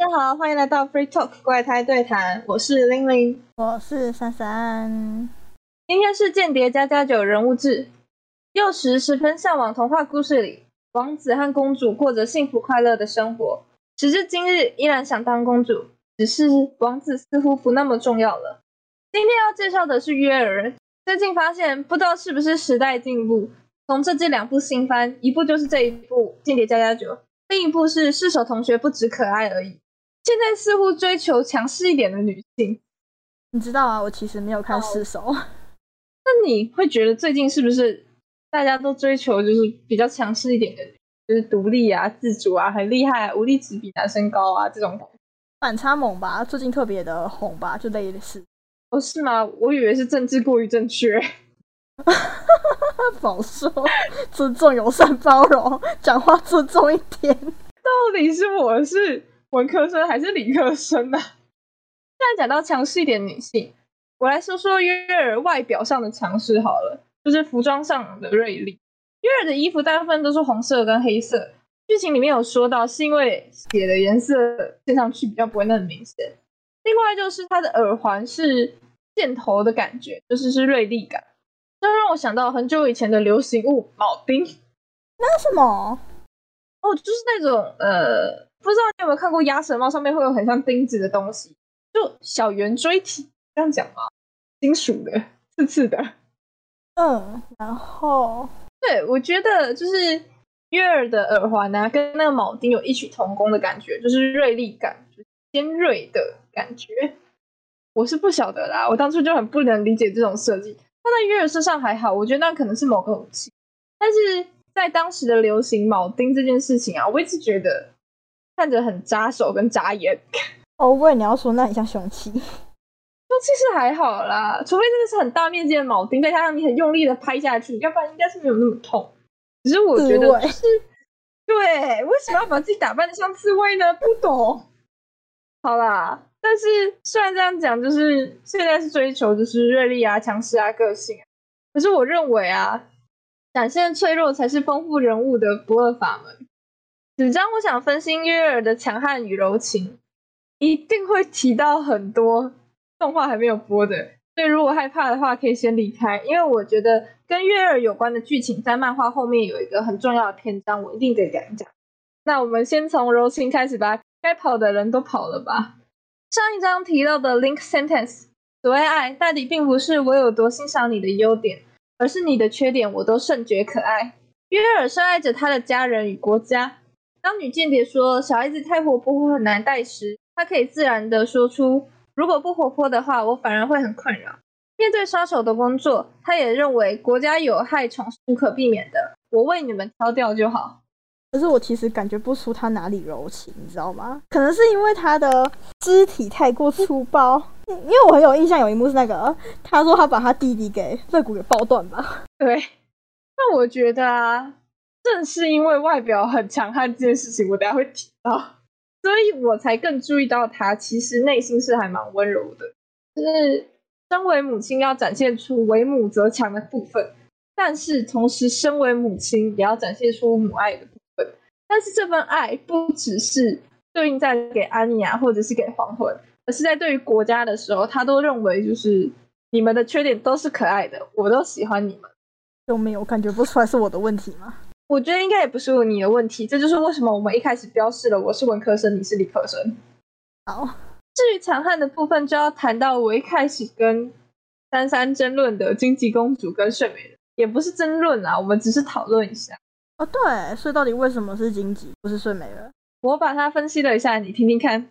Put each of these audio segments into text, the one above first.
大家好，欢迎来到 Free Talk 怪胎对谈，我是玲玲，我是珊珊。今天是间谍加加九人物志。幼时十分向往童话故事里王子和公主过着幸福快乐的生活，时至今日依然想当公主，只是王子似乎不那么重要了。今天要介绍的是约尔。最近发现，不知道是不是时代进步，从这这两部新番，一部就是这一部《间谍加加九》，另一部是《射手同学不止可爱而已》。现在似乎追求强势一点的女性，你知道啊？我其实没有看《四手》，那你会觉得最近是不是大家都追求就是比较强势一点的，就是独立啊、自主啊、很厉害、啊武力值比男生高啊这种反差萌吧？最近特别的红吧？就类似。哦，是吗？我以为是政治过于正确，不好说。尊重、友善、包容，讲话尊重一点。到底是我是文科生还是理科生呢？现在讲到强势一点女性，我来说说约尔外表上的强势好了，就是服装上的锐利。约尔的衣服大部分都是红色跟黑色，剧情里面有说到，是因为血的颜色见上去比较不会那么明显。另外就是它的耳环是箭头的感觉，就是是锐利感，这让我想到很久以前的流行物铆钉。那什么？哦，就是那种呃，不知道你有没有看过鸭舌帽上面会有很像钉子的东西，就小圆锥体，这样讲吗？金属的，刺刺的。嗯，然后对我觉得就是月儿的耳环啊，跟那个铆钉有异曲同工的感觉，就是锐利感，尖锐的。感觉我是不晓得啦，我当初就很不能理解这种设计。放在月儿身上还好，我觉得那可能是某个武器。但是在当时的流行铆钉这件事情啊，我一直觉得看着很扎手跟扎眼。哦，喂，你要说那很像凶器，凶器是还好啦，除非真的是很大面积的铆钉，再加上你很用力的拍下去，要不然应该是没有那么痛。只是我觉得是，对，为什么要把自己打扮的像刺猬呢？不懂。好啦。但是虽然这样讲，就是现在是追求就是锐利啊、强势啊、个性，可是我认为啊，展现脆弱才是丰富人物的不二法门。纸张，我想分析约尔的强悍与柔情，一定会提到很多动画还没有播的，所以如果害怕的话，可以先离开，因为我觉得跟约尔有关的剧情在漫画后面有一个很重要的篇章，我一定得讲一讲。那我们先从柔情开始吧，该跑的人都跑了吧。上一章提到的 link sentence，所谓爱，大抵并不是我有多欣赏你的优点，而是你的缺点我都甚觉可爱。约尔深爱着他的家人与国家。当女间谍说小孩子太活泼或很难带时，他可以自然的说出，如果不活泼的话，我反而会很困扰。面对杀手的工作，他也认为国家有害虫是无可避免的，我为你们挑掉就好。可是我其实感觉不出他哪里柔情，你知道吗？可能是因为他的肢体太过粗暴。因为我很有印象，有一幕是那个他说他把他弟弟给肋骨给爆断吧。对，那我觉得啊，正是因为外表很强悍这件事情，我等下会提到，所以我才更注意到他其实内心是还蛮温柔的。就是身为母亲要展现出为母则强的部分，但是同时身为母亲也要展现出母爱的部分。但是这份爱不只是对应在给安妮亚或者是给黄昏，而是在对于国家的时候，他都认为就是你们的缺点都是可爱的，我都喜欢你们。都没有感觉不出来是我的问题吗？我觉得应该也不是你的问题，这就是为什么我们一开始标示了我是文科生，你是理科生。好，至于强悍的部分，就要谈到我一开始跟珊珊争论的荆棘公主跟睡美人，也不是争论啊，我们只是讨论一下。哦，对，所以到底为什么是荆棘，不是睡美人？我把它分析了一下，你听听看。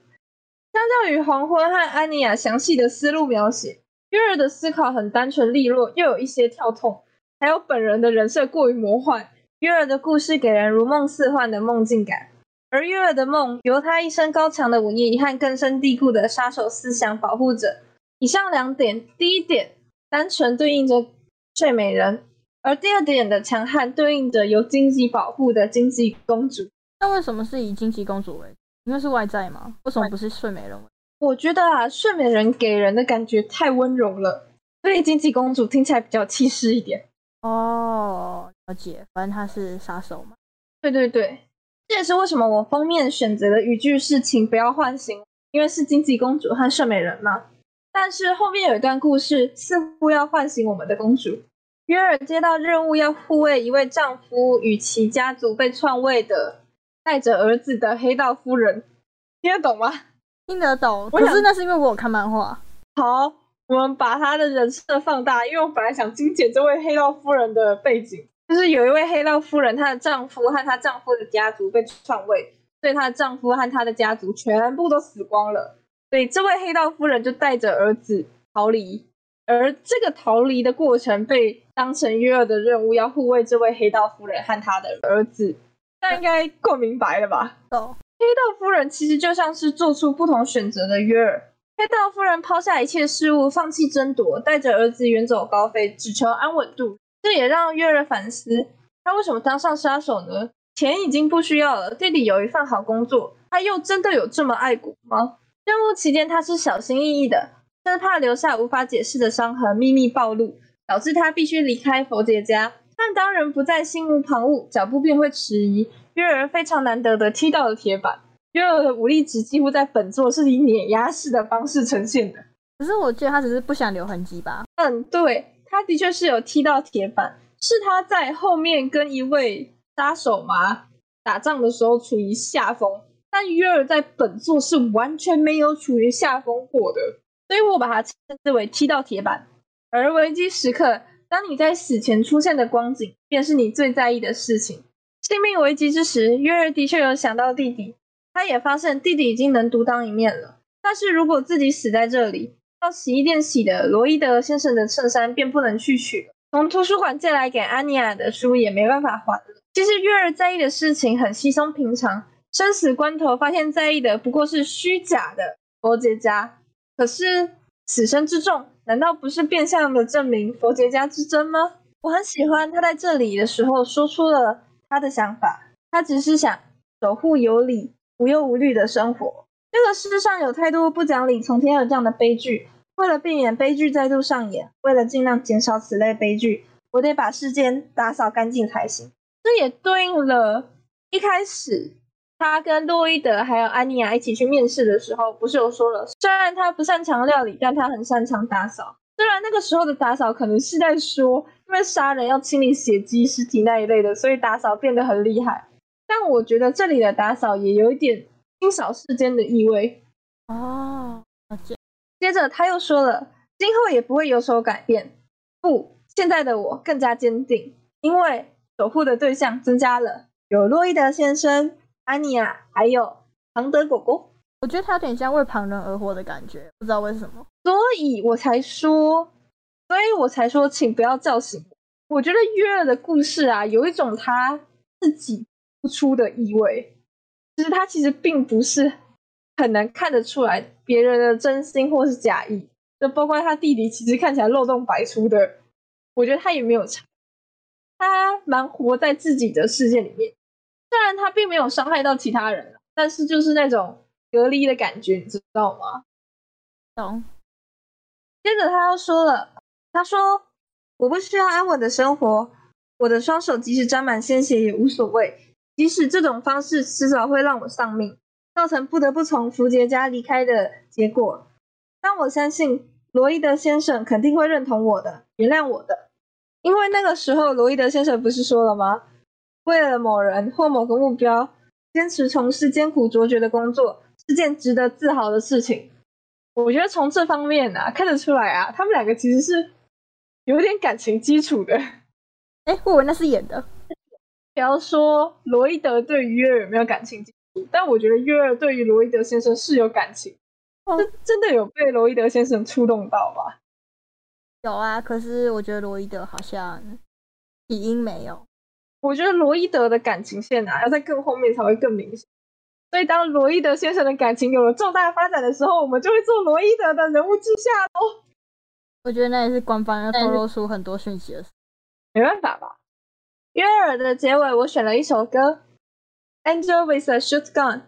相较于黄昏和安妮亚详细的思路描写，约尔的思考很单纯利落，又有一些跳痛，还有本人的人设过于魔幻。约尔的故事给人如梦似幻的梦境感，而约尔的梦由他一身高强的武艺和根深蒂固的杀手思想保护着。以上两点，第一点单纯对应着睡美人。而第二点的强悍对应着由荆棘保护的荆棘公主。那为什么是以荆棘公主为？因为是外在吗？为什么不是睡美人？我觉得啊，睡美人给人的感觉太温柔了，所以荆棘公主听起来比较气势一点。哦，了解。反正她是杀手嘛。对对对，这也是为什么我封面选择的语句是“请不要唤醒”，因为是荆棘公主和睡美人嘛。但是后面有一段故事，似乎要唤醒我们的公主。约尔接到任务，要护卫一位丈夫与其家族被篡位的带着儿子的黑道夫人，听得懂吗？听得懂。可是那是因为我有看漫画。好，我们把他的人设放大，因为我本来想精简这位黑道夫人的背景，就是有一位黑道夫人，她的丈夫和她丈夫的家族被篡位，所以她的丈夫和她的家族全部都死光了。所以这位黑道夫人就带着儿子逃离，而这个逃离的过程被当成约尔的任务，要护卫这位黑道夫人和他的儿子。那应该够明白了吧？哦，黑道夫人其实就像是做出不同选择的约尔。黑道夫人抛下一切事物，放弃争夺，带着儿子远走高飞，只求安稳度。这也让约尔反思：他为什么当上杀手呢？钱已经不需要了，弟弟有一份好工作，他又真的有这么爱国吗？任务期间，他是小心翼翼的，生怕留下无法解释的伤痕、秘密暴露，导致他必须离开佛杰家。但当人不再心无旁骛，脚步便会迟疑。约尔非常难得的踢到了铁板。约尔的武力值几乎在本作是以碾压式的方式呈现的。可是我觉得他只是不想留痕迹吧？嗯，对，他的确是有踢到铁板，是他在后面跟一位杀手嘛打仗的时候处于下风。但约尔在本作是完全没有处于下风过的，所以我把它称之为踢到铁板。而危机时刻，当你在死前出现的光景，便是你最在意的事情。性命危机之时，约儿的确有想到弟弟，他也发现弟弟已经能独当一面了。但是如果自己死在这里，到洗衣店洗的罗伊德先生的衬衫便不能去取了，从图书馆借来给安妮亚的书也没办法还了。其实约儿在意的事情很稀松平常。生死关头，发现在意的不过是虚假的佛杰家。可是死生之重，难道不是变相的证明佛杰家之真吗？我很喜欢他在这里的时候说出了他的想法。他只是想守护有理、无忧无虑的生活。这个世上有太多不讲理、从天而降的悲剧。为了避免悲剧再度上演，为了尽量减少此类悲剧，我得把世间打扫干净才行。这也对应了一开始。他跟洛伊德还有安妮亚一起去面试的时候，不是有说了，虽然他不擅长料理，但他很擅长打扫。虽然那个时候的打扫可能是在说，因为杀人要清理血迹、尸体那一类的，所以打扫变得很厉害。但我觉得这里的打扫也有一点清扫世间的意味。哦，接着他又说了，今后也不会有所改变。不，现在的我更加坚定，因为守护的对象增加了，有洛伊德先生。安妮亚，还有庞德狗狗，我觉得他有点像为旁人而活的感觉，不知道为什么，所以我才说，所以我才说，请不要叫醒我。我觉得约尔的故事啊，有一种他自己不出的意味，就是他其实并不是很难看得出来别人的真心或是假意，就包括他弟弟，其实看起来漏洞百出的，我觉得他也没有差，他蛮活在自己的世界里面。虽然他并没有伤害到其他人，但是就是那种隔离的感觉，你知道吗？懂。接着他又说了，他说：“我不需要安稳的生活，我的双手即使沾满鲜血也无所谓，即使这种方式迟早会让我丧命，造成不得不从福杰家离开的结果。但我相信罗伊德先生肯定会认同我的，原谅我的，因为那个时候罗伊德先生不是说了吗？”为了某人或某个目标，坚持从事艰苦卓绝的工作是件值得自豪的事情。我觉得从这方面啊，看得出来啊，他们两个其实是有点感情基础的。哎，我以为那是演的。不要说罗伊德对于约尔有没有感情基础，但我觉得约尔对于罗伊德先生是有感情。这真的有被罗伊德先生触动到吧？有啊，可是我觉得罗伊德好像起因没有。我觉得罗伊德的感情线啊，要在更后面才会更明显。所以当罗伊德先生的感情有了重大发展的时候，我们就会做罗伊德的人物志下喽。我觉得那也是官方要透露出很多讯息的事。没办法吧？约尔的结尾，我选了一首歌，《Angel with a Shotgun》，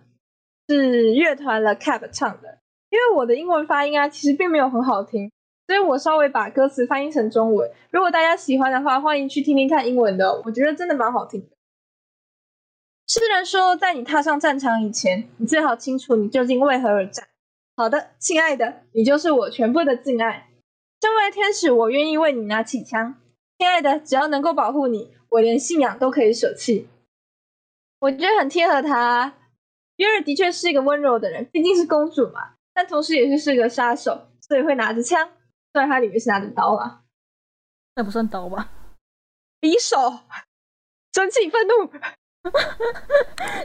是乐团 The Cap 唱的。因为我的英文发音啊，其实并没有很好听。所以我稍微把歌词翻译成中文，如果大家喜欢的话，欢迎去听听看英文的，我觉得真的蛮好听的。诗人说，在你踏上战场以前，你最好清楚你究竟为何而战。好的，亲爱的，你就是我全部的敬爱。身为天使，我愿意为你拿起枪。亲爱的，只要能够保护你，我连信仰都可以舍弃。我觉得很贴合他。约尔的确是一个温柔的人，毕竟是公主嘛，但同时也是是个杀手，所以会拿着枪。虽然他里面是拿着刀啊，那不算刀吧？匕首，生气愤怒。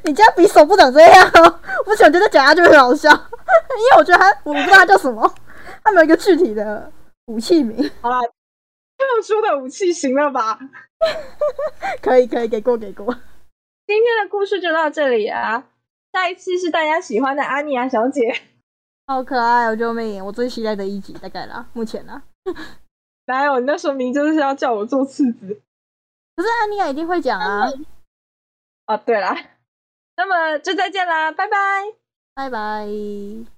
你家匕首不长这样哦！我想觉得讲下去很好笑，因为我觉得他我不知道他叫什么，他没有一个具体的武器名。好了，特殊的武器行了吧？可以可以，给过给过。今天的故事就到这里啊！下一期是大家喜欢的阿尼亚小姐，好可爱哦！救命！我最期待的一集大概啦，目前啦。哪有？那说明就是要叫我做次子。可是安妮亚一定会讲啊。哦，对啦，那么就再见啦，拜拜，拜拜。